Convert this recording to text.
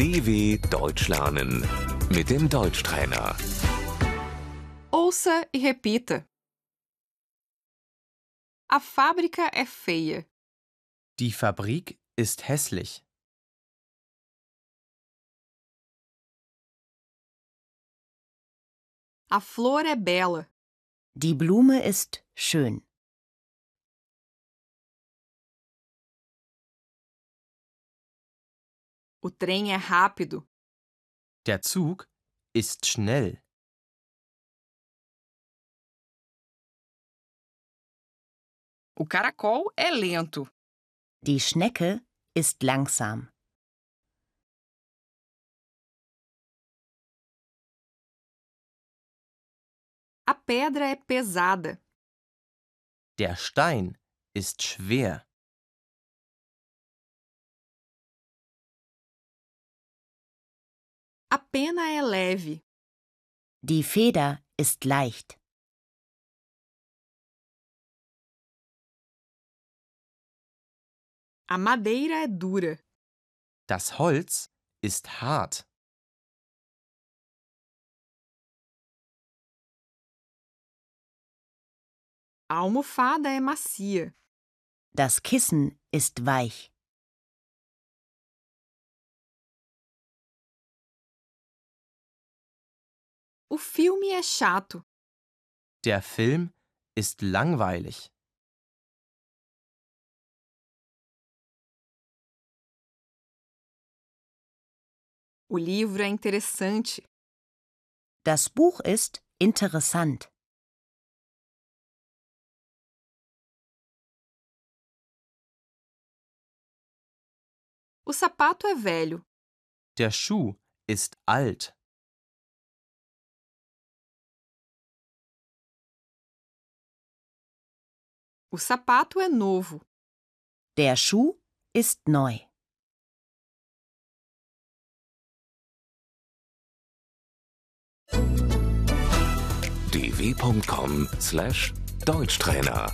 DW Deutsch lernen mit dem Deutschtrainer. Ouça e repita. A fábrica é feia. Die Fabrik ist hässlich. A flor é bela. Die Blume ist schön. O trem é rápido. Der Zug ist schnell. O caracol é lento. Die Schnecke ist langsam. A pedra é pesada. Der Stein ist schwer. A pena é leve. Die Feder ist leicht. A madeira é dura. Das Holz ist hart. A almofada é macia. Das Kissen ist weich. O filme é chato. Der Film ist langweilig. O livro é interessante. Das Buch ist interessant. O sapato é velho. Der Schuh ist alt. O sapato é novo. Der Schuh ist neu. dw.com/deutschtrainer